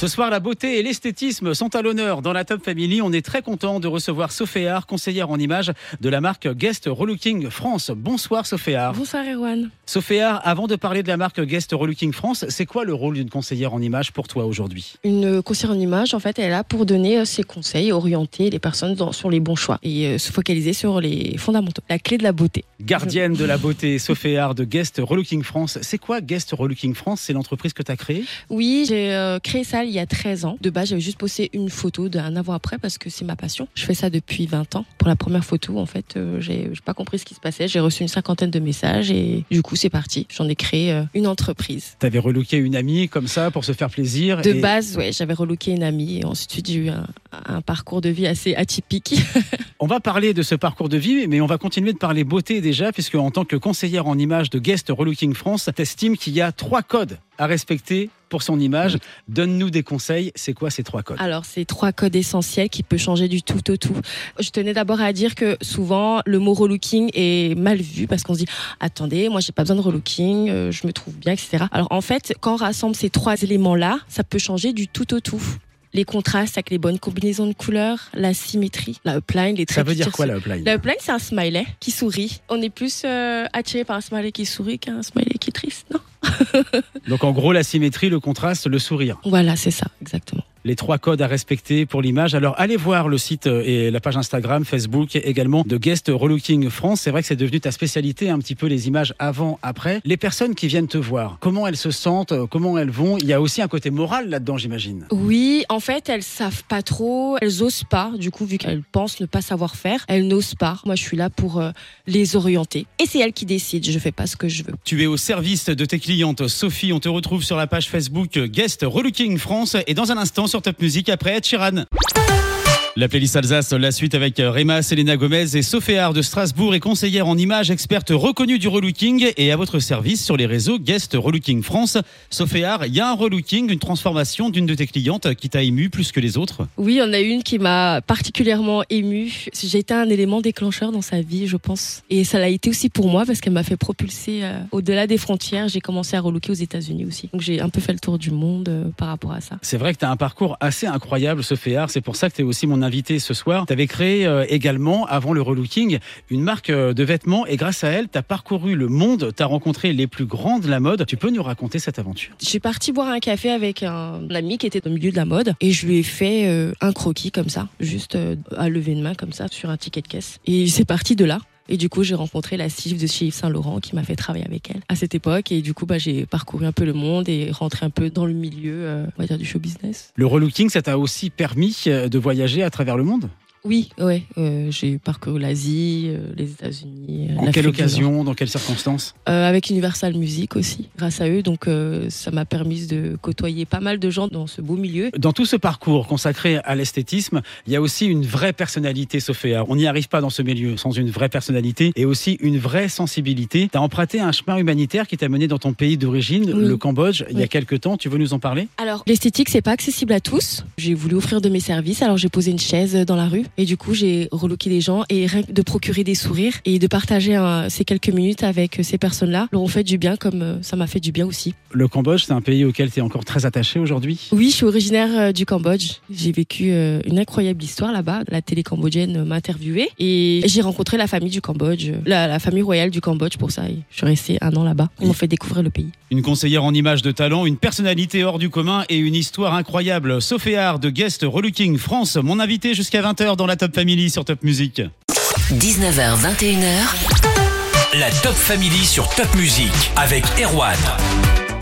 Ce soir, la beauté et l'esthétisme sont à l'honneur dans la Top Family. On est très content de recevoir Sophéar, conseillère en images de la marque Guest Relooking France. Bonsoir Sophéar. Bonsoir Erwan. Sophéar, avant de parler de la marque Guest Relooking France, c'est quoi le rôle d'une conseillère en images pour toi aujourd'hui? Une conseillère en images, en fait, elle est là pour donner euh, ses conseils, orienter les personnes dans- sur les bons choix et euh, se focaliser sur les fondamentaux. La clé de la beauté. Gardienne de la beauté, Sophéar de Guest Relooking France. C'est quoi Guest Relooking France? C'est l'entreprise que tu as créée? Oui, j'ai euh, créé ça il y a 13 ans. De base, j'avais juste posté une photo d'un avant-après parce que c'est ma passion. Je fais ça depuis 20 ans. Pour la première photo, en fait, euh, j'ai pas compris ce qui se passait. J'ai reçu une cinquantaine de messages et du coup, c'est parti. J'en ai créé euh, une entreprise. Tu avais relooké une amie comme ça pour se faire plaisir. De et- base, ouais, j'avais relooké une amie et ensuite j'ai eu un, un parcours de vie assez atypique. On va parler de ce parcours de vie, mais on va continuer de parler beauté déjà, puisque en tant que conseillère en images de Guest Relooking France, t'estimes qu'il y a trois codes à respecter pour son image. Donne-nous des conseils. C'est quoi ces trois codes? Alors, c'est trois codes essentiels qui peuvent changer du tout au tout. Je tenais d'abord à dire que souvent, le mot relooking est mal vu parce qu'on se dit attendez, moi, j'ai pas besoin de relooking, euh, je me trouve bien, etc. Alors, en fait, quand on rassemble ces trois éléments-là, ça peut changer du tout au tout. Les contrastes avec les bonnes combinaisons de couleurs, la symétrie, la upline, les traits Ça veut dire quoi sur- la upline La upline, c'est un smiley qui sourit. On est plus euh, attiré par un smiley qui sourit qu'un smiley qui est triste, non? Donc en gros, la symétrie, le contraste, le sourire. Voilà, c'est ça, exactement. Les trois codes à respecter pour l'image. Alors allez voir le site euh, et la page Instagram, Facebook également de Guest Relooking France. C'est vrai que c'est devenu ta spécialité, un petit peu les images avant, après. Les personnes qui viennent te voir, comment elles se sentent, euh, comment elles vont Il y a aussi un côté moral là-dedans, j'imagine. Oui, en fait, elles savent pas trop, elles osent pas. Du coup, vu qu'elles pensent ne pas savoir faire, elles n'osent pas. Moi, je suis là pour euh, les orienter. Et c'est elles qui décident. Je fais pas ce que je veux. Tu es au service de tes clientes. Sophie, on te retrouve sur la page Facebook Guest Relooking France et dans un instant sur Top Music après Ed Sheeran. La playlist Alsace, la suite avec Réma, Selena Gomez et Sophéard de Strasbourg et conseillère en images, experte reconnue du relooking et à votre service sur les réseaux Guest Relooking France. Sophéard, il y a un relooking, une transformation d'une de tes clientes qui t'a ému plus que les autres? Oui, il y en a une qui m'a particulièrement émue. J'ai été un élément déclencheur dans sa vie, je pense. Et ça l'a été aussi pour moi parce qu'elle m'a fait propulser euh, au-delà des frontières. J'ai commencé à relooker aux États-Unis aussi. Donc j'ai un peu fait le tour du monde euh, par rapport à ça. C'est vrai que tu as un parcours assez incroyable, Sophéard. C'est pour ça que tu es aussi mon invité ce soir. Tu avais créé euh, également, avant le relooking, une marque euh, de vêtements et grâce à elle, tu as parcouru le monde, tu as rencontré les plus grands de la mode. Tu peux nous raconter cette aventure? Je suis partie boire un café avec un ami qui était au milieu de la mode et je lui ai fait euh, un croquis comme ça, juste à lever une main comme ça sur un ticket de caisse. Et c'est parti de là. Et du coup, j'ai rencontré la styliste de chez Yves Saint Laurent qui m'a fait travailler avec elle à cette époque. Et du coup, bah, j'ai parcouru un peu le monde et rentré un peu dans le milieu, euh, on va dire, du show business. Le relooking, ça t'a aussi permis euh, de voyager à travers le monde? Oui, ouais, euh, j'ai parcouru l'Asie, euh, les États-Unis. euh, En quelle occasion Dans quelles circonstances Euh, avec Universal Music aussi, grâce à eux. Donc, ça m'a permis de côtoyer pas mal de gens dans ce beau milieu. Dans tout ce parcours consacré à l'esthétisme, il y a aussi une vraie personnalité, Sophéa. On n'y arrive pas dans ce milieu sans une vraie personnalité et aussi une vraie sensibilité. Tu as emprunté un chemin humanitaire qui t'a mené dans ton pays d'origine, Oui. le Cambodge, il y a quelques temps. Tu veux nous en parler? Alors, l'esthétique, c'est pas accessible à tous. J'ai voulu offrir de mes services, alors j'ai posé une chaise dans la rue et du coup, j'ai relooké les gens et rien que de procurer des sourires et de partager un- ces quelques minutes avec ces personnes-là leur ont fait du bien comme euh, ça m'a fait du bien aussi. Le Cambodge, c'est un pays auquel tu es encore très attaché aujourd'hui? Oui, je suis originaire euh, du Cambodge. J'ai vécu euh, une incroyable histoire là-bas. La télé cambodgienne m'a interviewée et j'ai rencontré la famille du Cambodge, la, la famille royale du Cambodge pour ça. Et je suis restée un an là-bas. Ils m'ont fait découvrir le pays. Une conseillère en images de talent, une personnalité hors du commun et une histoire incroyable. Sophéard de Guest Relooking France, mon invité jusqu'à 20h dans la Top Family sur Top Music. 19h, 21h. La Top Family sur Top Music avec Erwan.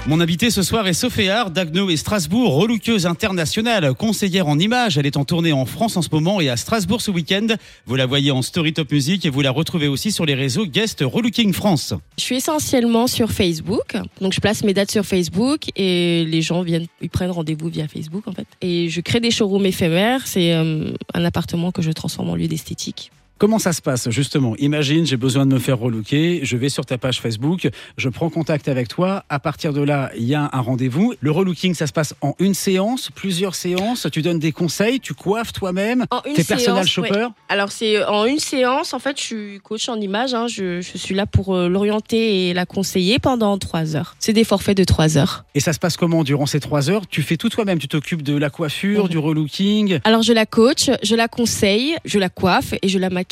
Mon invité ce soir est Sophéard d'Agno et Strasbourg, relookeuse internationale, conseillère en images. Elle est en tournée en France en ce moment et à Strasbourg ce week-end. Vous la voyez en Story Top Music et vous la retrouvez aussi sur les réseaux Guest Relooking France. Je suis essentiellement sur Facebook. Donc, je place mes dates sur Facebook et les gens viennent, ils prennent rendez-vous via Facebook, en fait. Et je crée des showrooms éphémères. C'est euh, un appartement que je transforme en lieu d'esthétique. Comment ça se passe justement? Imagine, j'ai besoin de me faire relooker, je vais sur ta page Facebook, je prends contact avec toi. À partir de là, il y a un rendez-vous. Le relooking, ça se passe en une séance, plusieurs séances. Tu donnes des conseils, tu coiffes toi-même. En une T'es personal ouais. shopper? Alors c'est en une séance, en fait, je suis coach en image. hein. Je, je suis là pour euh, l'orienter et la conseiller pendant trois heures. C'est des forfaits de trois heures. Et ça se passe comment durant ces trois heures? Tu fais tout toi-même. Tu t'occupes de la coiffure, Mhm. du relooking? Alors je la coach, je la conseille, je la coiffe et je la maquille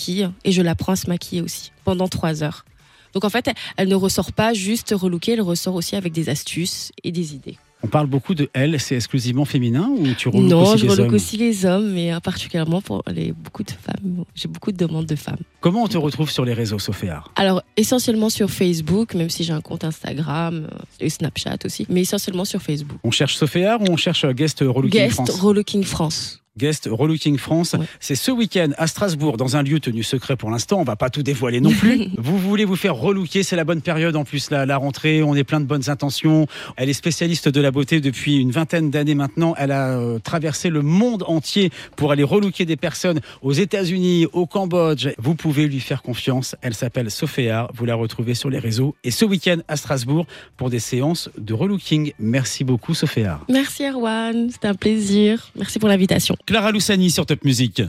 et je l'apprends à se maquiller aussi pendant trois heures. Donc en fait, elle ne ressort pas juste relookée, elle ressort aussi avec des astuces et des idées. On parle beaucoup de elle, c'est exclusivement féminin ou tu relookes non, aussi je les relook hommes aussi les hommes, mais euh, particulièrement pour les, beaucoup de femmes. J'ai beaucoup de demandes de femmes. Comment on te retrouve sur les réseaux, Sophéa Alors essentiellement sur Facebook, même si j'ai un compte Instagram euh, et Snapchat aussi, mais essentiellement sur Facebook. On cherche Sophéa ou on cherche Guest Relooking Guest France? Relooking France. Guest Relooking France. Ouais. C'est ce week-end à Strasbourg, dans un lieu tenu secret pour l'instant. On va pas tout dévoiler non plus. vous voulez vous faire relooker, c'est la bonne période en plus, la, la rentrée. On est plein de bonnes intentions. Elle est spécialiste de la beauté depuis une vingtaine d'années maintenant. Elle a euh, traversé le monde entier pour aller relooker des personnes aux États-Unis, au Cambodge. Vous pouvez lui faire confiance. Elle s'appelle Sophéa. Vous la retrouvez sur les réseaux. Et ce week-end à Strasbourg pour des séances de relooking. Merci beaucoup, Sophéa. Merci Erwan, c'était un plaisir. Merci pour l'invitation. Clara Loussani sur Top Music.